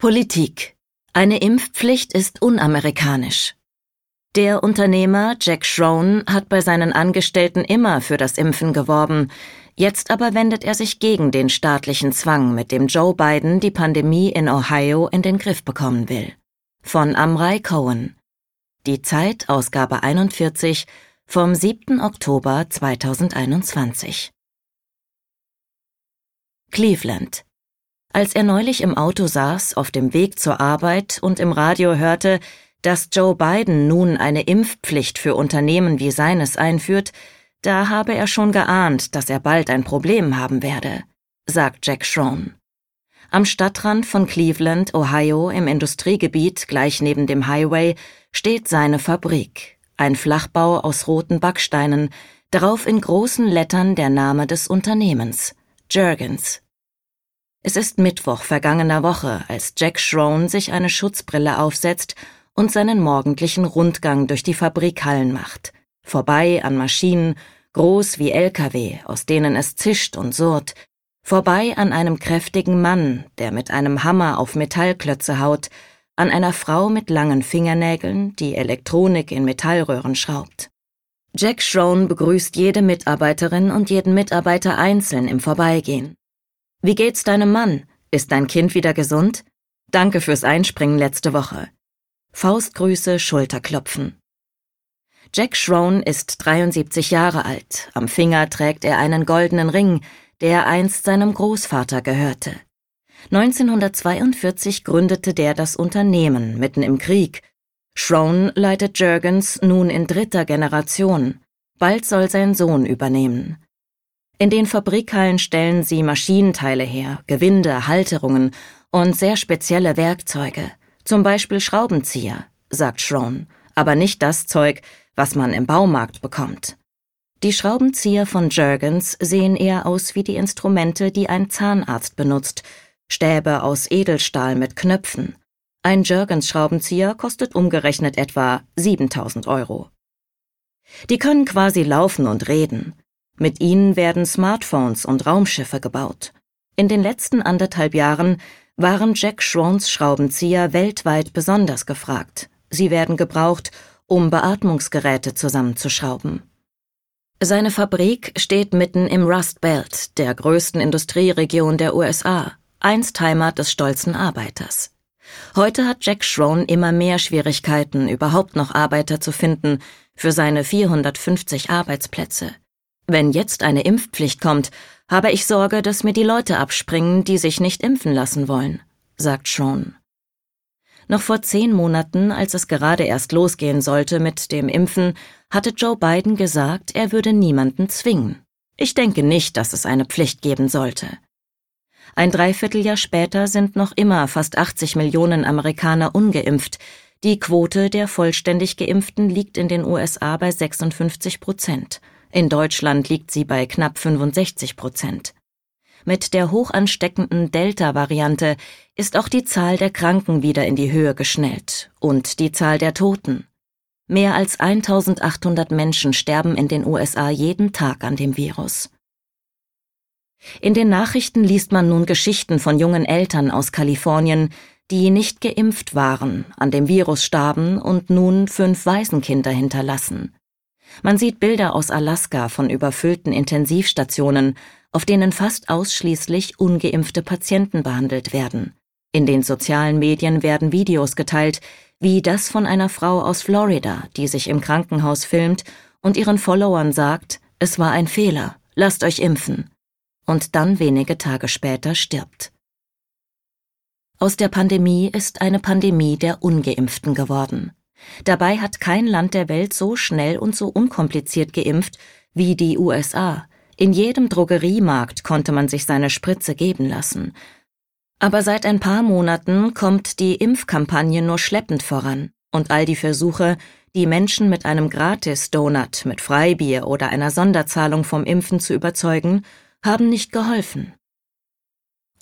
Politik. Eine Impfpflicht ist unamerikanisch. Der Unternehmer Jack Schroen hat bei seinen Angestellten immer für das Impfen geworben, jetzt aber wendet er sich gegen den staatlichen Zwang, mit dem Joe Biden die Pandemie in Ohio in den Griff bekommen will. Von Amrei Cohen. Die Zeit, Ausgabe 41 vom 7. Oktober 2021. Cleveland. Als er neulich im Auto saß, auf dem Weg zur Arbeit und im Radio hörte, dass Joe Biden nun eine Impfpflicht für Unternehmen wie seines einführt, da habe er schon geahnt, dass er bald ein Problem haben werde, sagt Jack Schroen. Am Stadtrand von Cleveland, Ohio, im Industriegebiet gleich neben dem Highway, steht seine Fabrik, ein Flachbau aus roten Backsteinen, darauf in großen Lettern der Name des Unternehmens, Jurgens. Es ist Mittwoch vergangener Woche, als Jack Schroen sich eine Schutzbrille aufsetzt und seinen morgendlichen Rundgang durch die Fabrikhallen macht. Vorbei an Maschinen, groß wie Lkw, aus denen es zischt und surrt, vorbei an einem kräftigen Mann, der mit einem Hammer auf Metallklötze haut, an einer Frau mit langen Fingernägeln, die Elektronik in Metallröhren schraubt. Jack Schroen begrüßt jede Mitarbeiterin und jeden Mitarbeiter einzeln im Vorbeigehen. Wie geht's deinem Mann? Ist dein Kind wieder gesund? Danke fürs Einspringen letzte Woche. Faustgrüße, Schulterklopfen. Jack Schroen ist 73 Jahre alt. Am Finger trägt er einen goldenen Ring, der einst seinem Großvater gehörte. 1942 gründete der das Unternehmen mitten im Krieg. Schroen leitet Jurgens nun in dritter Generation. Bald soll sein Sohn übernehmen. In den Fabrikhallen stellen sie Maschinenteile her, Gewinde, Halterungen und sehr spezielle Werkzeuge, zum Beispiel Schraubenzieher, sagt Schroen, aber nicht das Zeug, was man im Baumarkt bekommt. Die Schraubenzieher von Jurgens sehen eher aus wie die Instrumente, die ein Zahnarzt benutzt, Stäbe aus Edelstahl mit Knöpfen. Ein Jurgens Schraubenzieher kostet umgerechnet etwa 7000 Euro. Die können quasi laufen und reden. Mit ihnen werden Smartphones und Raumschiffe gebaut. In den letzten anderthalb Jahren waren Jack Schroens Schraubenzieher weltweit besonders gefragt. Sie werden gebraucht, um Beatmungsgeräte zusammenzuschrauben. Seine Fabrik steht mitten im Rust Belt, der größten Industrieregion der USA, einst Heimat des stolzen Arbeiters. Heute hat Jack Schroen immer mehr Schwierigkeiten, überhaupt noch Arbeiter zu finden für seine 450 Arbeitsplätze. Wenn jetzt eine Impfpflicht kommt, habe ich Sorge, dass mir die Leute abspringen, die sich nicht impfen lassen wollen, sagt Sean. Noch vor zehn Monaten, als es gerade erst losgehen sollte mit dem Impfen, hatte Joe Biden gesagt, er würde niemanden zwingen. Ich denke nicht, dass es eine Pflicht geben sollte. Ein Dreivierteljahr später sind noch immer fast 80 Millionen Amerikaner ungeimpft. Die Quote der vollständig Geimpften liegt in den USA bei 56 Prozent. In Deutschland liegt sie bei knapp 65 Prozent. Mit der hochansteckenden Delta-Variante ist auch die Zahl der Kranken wieder in die Höhe geschnellt und die Zahl der Toten. Mehr als 1800 Menschen sterben in den USA jeden Tag an dem Virus. In den Nachrichten liest man nun Geschichten von jungen Eltern aus Kalifornien, die nicht geimpft waren, an dem Virus starben und nun fünf Waisenkinder hinterlassen. Man sieht Bilder aus Alaska von überfüllten Intensivstationen, auf denen fast ausschließlich ungeimpfte Patienten behandelt werden. In den sozialen Medien werden Videos geteilt, wie das von einer Frau aus Florida, die sich im Krankenhaus filmt und ihren Followern sagt, es war ein Fehler, lasst euch impfen. Und dann wenige Tage später stirbt. Aus der Pandemie ist eine Pandemie der ungeimpften geworden. Dabei hat kein Land der Welt so schnell und so unkompliziert geimpft wie die USA. In jedem Drogeriemarkt konnte man sich seine Spritze geben lassen. Aber seit ein paar Monaten kommt die Impfkampagne nur schleppend voran und all die Versuche, die Menschen mit einem Gratis-Donut, mit Freibier oder einer Sonderzahlung vom Impfen zu überzeugen, haben nicht geholfen.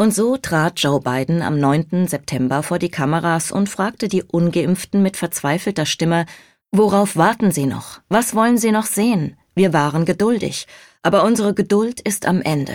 Und so trat Joe Biden am 9. September vor die Kameras und fragte die ungeimpften mit verzweifelter Stimme, Worauf warten Sie noch? Was wollen Sie noch sehen? Wir waren geduldig, aber unsere Geduld ist am Ende.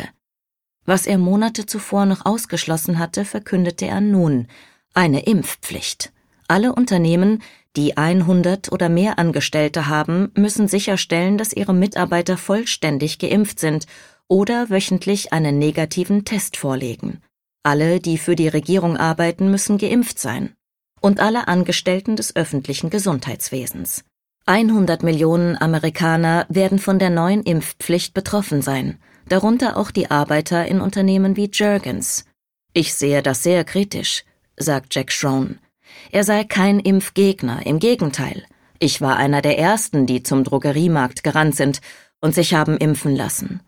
Was er Monate zuvor noch ausgeschlossen hatte, verkündete er nun. Eine Impfpflicht. Alle Unternehmen, die 100 oder mehr Angestellte haben, müssen sicherstellen, dass ihre Mitarbeiter vollständig geimpft sind oder wöchentlich einen negativen Test vorlegen. Alle, die für die Regierung arbeiten, müssen geimpft sein. Und alle Angestellten des öffentlichen Gesundheitswesens. 100 Millionen Amerikaner werden von der neuen Impfpflicht betroffen sein, darunter auch die Arbeiter in Unternehmen wie Jergens. Ich sehe das sehr kritisch, sagt Jack Schroen. Er sei kein Impfgegner, im Gegenteil. Ich war einer der ersten, die zum Drogeriemarkt gerannt sind und sich haben impfen lassen.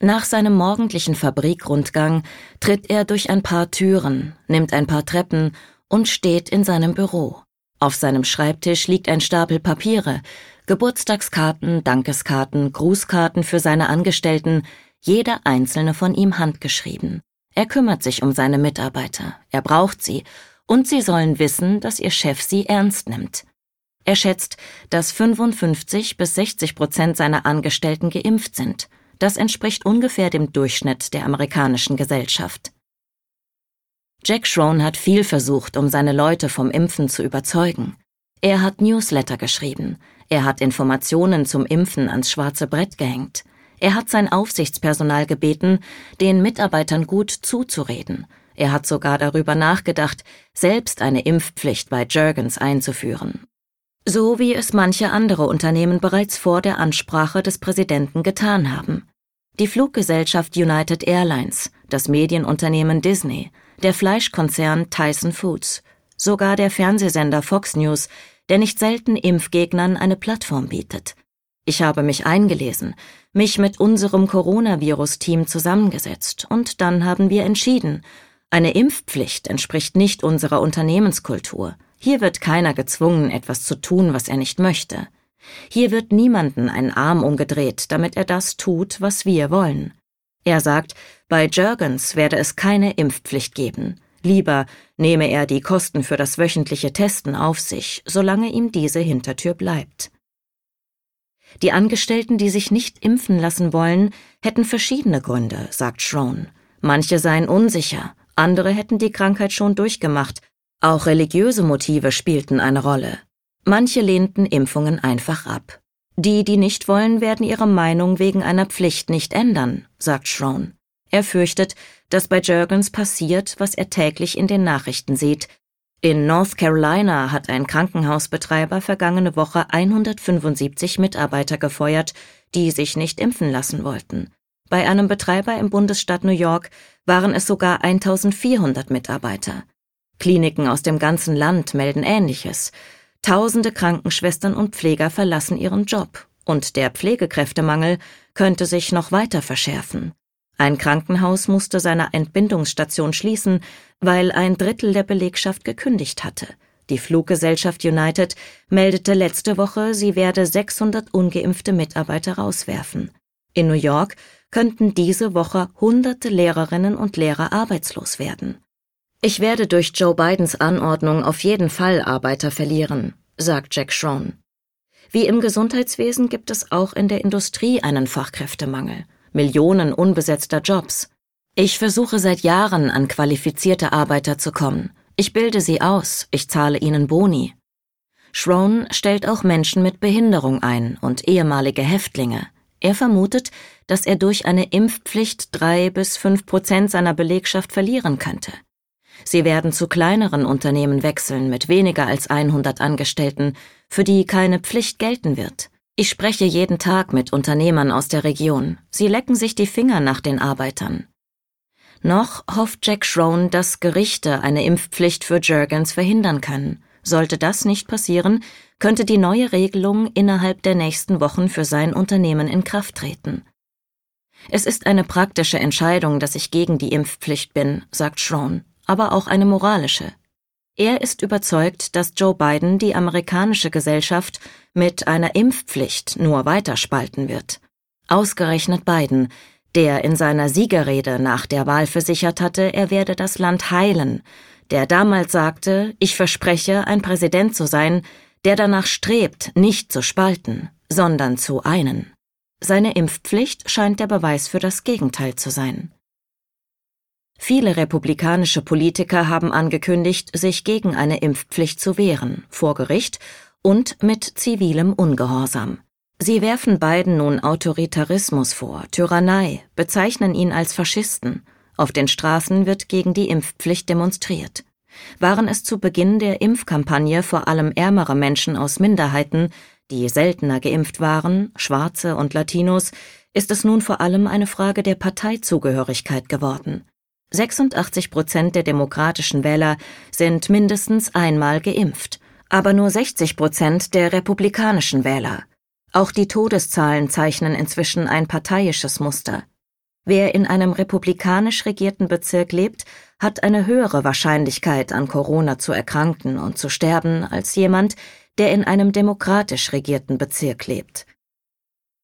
Nach seinem morgendlichen Fabrikrundgang tritt er durch ein paar Türen, nimmt ein paar Treppen und steht in seinem Büro. Auf seinem Schreibtisch liegt ein Stapel Papiere, Geburtstagskarten, Dankeskarten, Grußkarten für seine Angestellten, jeder einzelne von ihm handgeschrieben. Er kümmert sich um seine Mitarbeiter, er braucht sie und sie sollen wissen, dass ihr Chef sie ernst nimmt. Er schätzt, dass 55 bis 60 Prozent seiner Angestellten geimpft sind. Das entspricht ungefähr dem Durchschnitt der amerikanischen Gesellschaft. Jack Schroen hat viel versucht, um seine Leute vom Impfen zu überzeugen. Er hat Newsletter geschrieben. Er hat Informationen zum Impfen ans schwarze Brett gehängt. Er hat sein Aufsichtspersonal gebeten, den Mitarbeitern gut zuzureden. Er hat sogar darüber nachgedacht, selbst eine Impfpflicht bei Jergens einzuführen. So wie es manche andere Unternehmen bereits vor der Ansprache des Präsidenten getan haben. Die Fluggesellschaft United Airlines, das Medienunternehmen Disney, der Fleischkonzern Tyson Foods, sogar der Fernsehsender Fox News, der nicht selten Impfgegnern eine Plattform bietet. Ich habe mich eingelesen, mich mit unserem Coronavirus-Team zusammengesetzt und dann haben wir entschieden, eine Impfpflicht entspricht nicht unserer Unternehmenskultur. Hier wird keiner gezwungen, etwas zu tun, was er nicht möchte. Hier wird niemanden ein Arm umgedreht, damit er das tut, was wir wollen. Er sagt, bei Jurgens werde es keine Impfpflicht geben. Lieber nehme er die Kosten für das wöchentliche Testen auf sich, solange ihm diese Hintertür bleibt. Die Angestellten, die sich nicht impfen lassen wollen, hätten verschiedene Gründe, sagt Schroen. Manche seien unsicher, andere hätten die Krankheit schon durchgemacht. Auch religiöse Motive spielten eine Rolle. Manche lehnten Impfungen einfach ab. Die, die nicht wollen, werden ihre Meinung wegen einer Pflicht nicht ändern, sagt Schroen. Er fürchtet, dass bei Jurgens passiert, was er täglich in den Nachrichten sieht. In North Carolina hat ein Krankenhausbetreiber vergangene Woche 175 Mitarbeiter gefeuert, die sich nicht impfen lassen wollten. Bei einem Betreiber im Bundesstaat New York waren es sogar 1400 Mitarbeiter. Kliniken aus dem ganzen Land melden Ähnliches. Tausende Krankenschwestern und Pfleger verlassen ihren Job und der Pflegekräftemangel könnte sich noch weiter verschärfen. Ein Krankenhaus musste seine Entbindungsstation schließen, weil ein Drittel der Belegschaft gekündigt hatte. Die Fluggesellschaft United meldete letzte Woche, sie werde 600 ungeimpfte Mitarbeiter rauswerfen. In New York könnten diese Woche hunderte Lehrerinnen und Lehrer arbeitslos werden. Ich werde durch Joe Bidens Anordnung auf jeden Fall Arbeiter verlieren, sagt Jack Schroen. Wie im Gesundheitswesen gibt es auch in der Industrie einen Fachkräftemangel, Millionen unbesetzter Jobs. Ich versuche seit Jahren an qualifizierte Arbeiter zu kommen. Ich bilde sie aus, ich zahle ihnen Boni. Schroen stellt auch Menschen mit Behinderung ein und ehemalige Häftlinge. Er vermutet, dass er durch eine Impfpflicht drei bis fünf Prozent seiner Belegschaft verlieren könnte. Sie werden zu kleineren Unternehmen wechseln mit weniger als 100 Angestellten, für die keine Pflicht gelten wird. Ich spreche jeden Tag mit Unternehmern aus der Region. Sie lecken sich die Finger nach den Arbeitern. Noch hofft Jack Schroen, dass Gerichte eine Impfpflicht für Jergens verhindern können. Sollte das nicht passieren, könnte die neue Regelung innerhalb der nächsten Wochen für sein Unternehmen in Kraft treten. Es ist eine praktische Entscheidung, dass ich gegen die Impfpflicht bin, sagt Schroen, aber auch eine moralische. Er ist überzeugt, dass Joe Biden die amerikanische Gesellschaft mit einer Impfpflicht nur weiterspalten wird. Ausgerechnet Biden, der in seiner Siegerrede nach der Wahl versichert hatte, er werde das Land heilen, der damals sagte, ich verspreche, ein Präsident zu sein, der danach strebt, nicht zu spalten, sondern zu einen. Seine Impfpflicht scheint der Beweis für das Gegenteil zu sein. Viele republikanische Politiker haben angekündigt, sich gegen eine Impfpflicht zu wehren, vor Gericht und mit zivilem Ungehorsam. Sie werfen Biden nun Autoritarismus vor, Tyrannei, bezeichnen ihn als Faschisten. Auf den Straßen wird gegen die Impfpflicht demonstriert. Waren es zu Beginn der Impfkampagne vor allem ärmere Menschen aus Minderheiten, die seltener geimpft waren, Schwarze und Latinos, ist es nun vor allem eine Frage der Parteizugehörigkeit geworden. 86 Prozent der demokratischen Wähler sind mindestens einmal geimpft, aber nur 60 Prozent der republikanischen Wähler. Auch die Todeszahlen zeichnen inzwischen ein parteiisches Muster. Wer in einem republikanisch regierten Bezirk lebt, hat eine höhere Wahrscheinlichkeit, an Corona zu erkranken und zu sterben, als jemand, der in einem demokratisch regierten Bezirk lebt.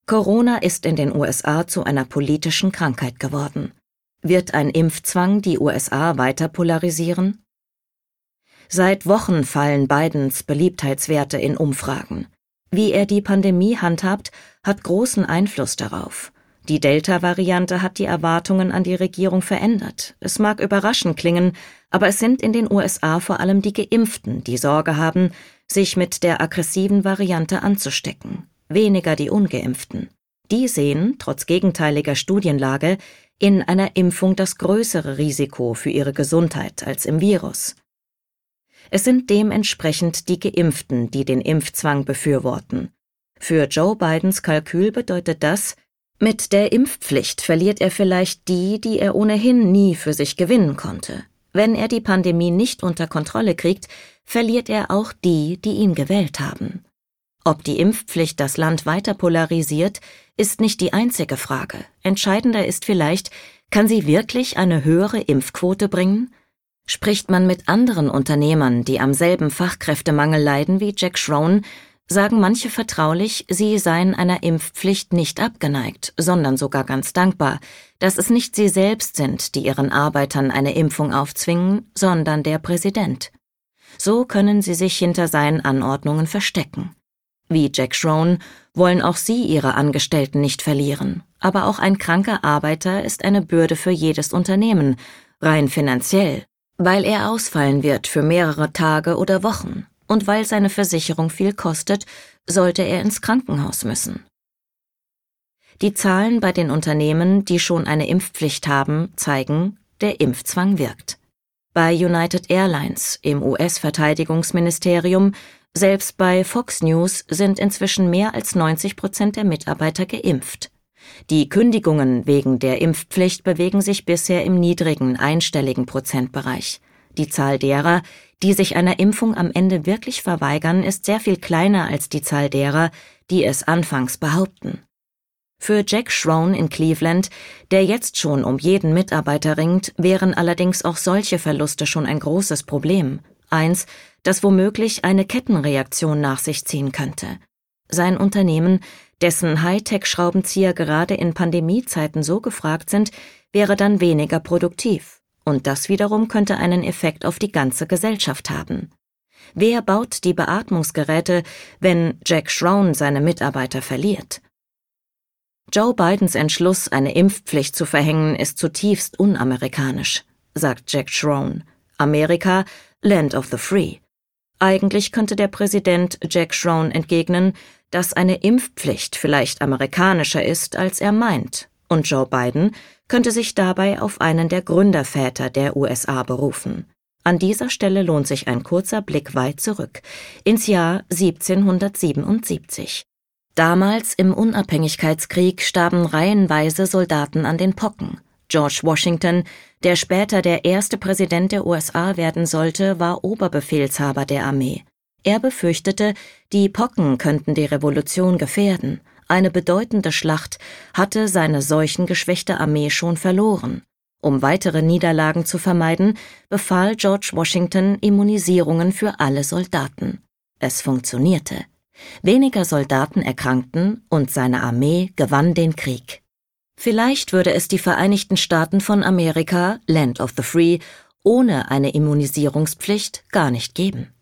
Corona ist in den USA zu einer politischen Krankheit geworden. Wird ein Impfzwang die USA weiter polarisieren? Seit Wochen fallen Bidens Beliebtheitswerte in Umfragen. Wie er die Pandemie handhabt, hat großen Einfluss darauf. Die Delta-Variante hat die Erwartungen an die Regierung verändert. Es mag überraschend klingen, aber es sind in den USA vor allem die Geimpften, die Sorge haben, sich mit der aggressiven Variante anzustecken, weniger die ungeimpften. Die sehen, trotz gegenteiliger Studienlage, in einer Impfung das größere Risiko für ihre Gesundheit als im Virus. Es sind dementsprechend die Geimpften, die den Impfzwang befürworten. Für Joe Bidens Kalkül bedeutet das, mit der Impfpflicht verliert er vielleicht die, die er ohnehin nie für sich gewinnen konnte. Wenn er die Pandemie nicht unter Kontrolle kriegt, verliert er auch die, die ihn gewählt haben. Ob die Impfpflicht das Land weiter polarisiert, ist nicht die einzige Frage. Entscheidender ist vielleicht, kann sie wirklich eine höhere Impfquote bringen? Spricht man mit anderen Unternehmern, die am selben Fachkräftemangel leiden wie Jack Schroen, sagen manche vertraulich, sie seien einer Impfpflicht nicht abgeneigt, sondern sogar ganz dankbar, dass es nicht sie selbst sind, die ihren Arbeitern eine Impfung aufzwingen, sondern der Präsident. So können sie sich hinter seinen Anordnungen verstecken. Wie Jack Schroen wollen auch sie ihre Angestellten nicht verlieren, aber auch ein kranker Arbeiter ist eine Bürde für jedes Unternehmen, rein finanziell, weil er ausfallen wird für mehrere Tage oder Wochen, und weil seine Versicherung viel kostet, sollte er ins Krankenhaus müssen. Die Zahlen bei den Unternehmen, die schon eine Impfpflicht haben, zeigen, der Impfzwang wirkt. Bei United Airlines, im US-Verteidigungsministerium, selbst bei Fox News sind inzwischen mehr als 90 Prozent der Mitarbeiter geimpft. Die Kündigungen wegen der Impfpflicht bewegen sich bisher im niedrigen einstelligen Prozentbereich. Die Zahl derer, die sich einer Impfung am Ende wirklich verweigern, ist sehr viel kleiner als die Zahl derer, die es anfangs behaupten. Für Jack Schroen in Cleveland, der jetzt schon um jeden Mitarbeiter ringt, wären allerdings auch solche Verluste schon ein großes Problem. Eins, das womöglich eine Kettenreaktion nach sich ziehen könnte. Sein Unternehmen, dessen Hightech-Schraubenzieher gerade in Pandemiezeiten so gefragt sind, wäre dann weniger produktiv. Und das wiederum könnte einen Effekt auf die ganze Gesellschaft haben. Wer baut die Beatmungsgeräte, wenn Jack Schroen seine Mitarbeiter verliert? Joe Bidens Entschluss, eine Impfpflicht zu verhängen, ist zutiefst unamerikanisch, sagt Jack Schroen. Amerika, Land of the Free. Eigentlich könnte der Präsident Jack Schroen entgegnen, dass eine Impfpflicht vielleicht amerikanischer ist, als er meint, und Joe Biden könnte sich dabei auf einen der Gründerväter der USA berufen. An dieser Stelle lohnt sich ein kurzer Blick weit zurück, ins Jahr 1777. Damals im Unabhängigkeitskrieg starben reihenweise Soldaten an den Pocken. George Washington, der später der erste Präsident der USA werden sollte, war Oberbefehlshaber der Armee. Er befürchtete, die Pocken könnten die Revolution gefährden. Eine bedeutende Schlacht hatte seine seuchengeschwächte Armee schon verloren. Um weitere Niederlagen zu vermeiden, befahl George Washington Immunisierungen für alle Soldaten. Es funktionierte. Weniger Soldaten erkrankten und seine Armee gewann den Krieg. Vielleicht würde es die Vereinigten Staaten von Amerika, Land of the Free, ohne eine Immunisierungspflicht gar nicht geben.